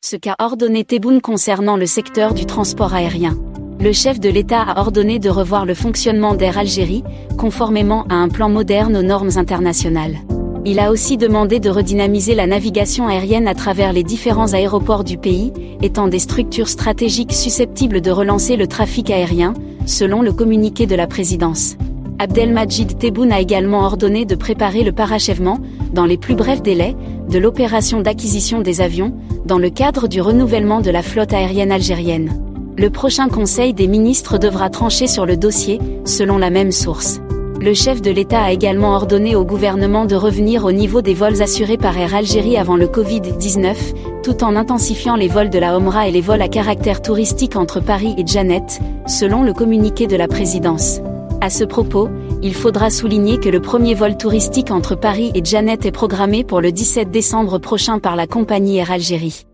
Ce qu'a ordonné Tebboune concernant le secteur du transport aérien. Le chef de l'État a ordonné de revoir le fonctionnement d'Air Algérie, conformément à un plan moderne aux normes internationales. Il a aussi demandé de redynamiser la navigation aérienne à travers les différents aéroports du pays, étant des structures stratégiques susceptibles de relancer le trafic aérien, selon le communiqué de la présidence. Abdelmajid Tebboune a également ordonné de préparer le parachèvement, dans les plus brefs délais, de l'opération d'acquisition des avions, dans le cadre du renouvellement de la flotte aérienne algérienne. Le prochain Conseil des ministres devra trancher sur le dossier, selon la même source. Le chef de l'État a également ordonné au gouvernement de revenir au niveau des vols assurés par Air Algérie avant le Covid-19, tout en intensifiant les vols de la Omra et les vols à caractère touristique entre Paris et Janet, selon le communiqué de la présidence. À ce propos, il faudra souligner que le premier vol touristique entre Paris et Janet est programmé pour le 17 décembre prochain par la compagnie Air Algérie.